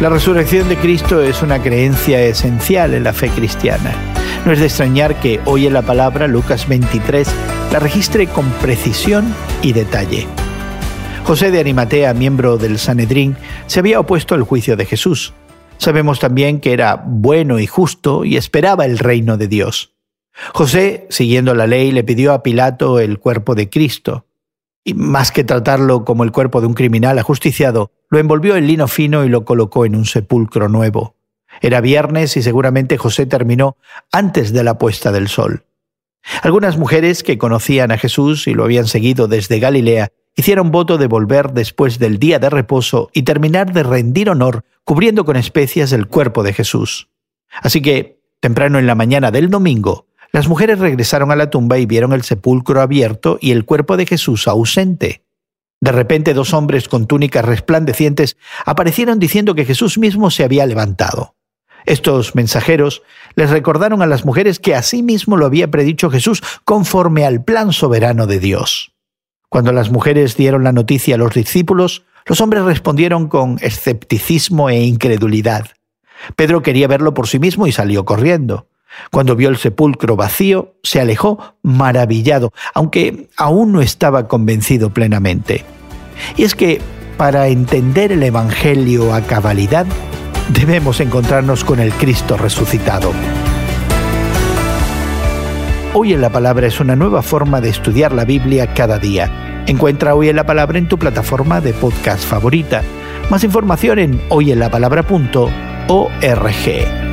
La resurrección de Cristo es una creencia esencial en la fe cristiana. No es de extrañar que hoy en la palabra Lucas 23 la registre con precisión y detalle. José de Arimatea, miembro del Sanedrín, se había opuesto al juicio de Jesús. Sabemos también que era bueno y justo y esperaba el reino de Dios. José, siguiendo la ley, le pidió a Pilato el cuerpo de Cristo. Y más que tratarlo como el cuerpo de un criminal ajusticiado, lo envolvió en lino fino y lo colocó en un sepulcro nuevo. Era viernes y seguramente José terminó antes de la puesta del sol. Algunas mujeres que conocían a Jesús y lo habían seguido desde Galilea hicieron voto de volver después del día de reposo y terminar de rendir honor cubriendo con especias el cuerpo de Jesús. Así que, temprano en la mañana del domingo, las mujeres regresaron a la tumba y vieron el sepulcro abierto y el cuerpo de Jesús ausente. De repente dos hombres con túnicas resplandecientes aparecieron diciendo que Jesús mismo se había levantado. Estos mensajeros les recordaron a las mujeres que así mismo lo había predicho Jesús conforme al plan soberano de Dios. Cuando las mujeres dieron la noticia a los discípulos, los hombres respondieron con escepticismo e incredulidad. Pedro quería verlo por sí mismo y salió corriendo. Cuando vio el sepulcro vacío, se alejó maravillado, aunque aún no estaba convencido plenamente. Y es que, para entender el Evangelio a cabalidad, debemos encontrarnos con el Cristo resucitado. Hoy en la Palabra es una nueva forma de estudiar la Biblia cada día. Encuentra Hoy en la Palabra en tu plataforma de podcast favorita. Más información en hoyenlapalabra.org.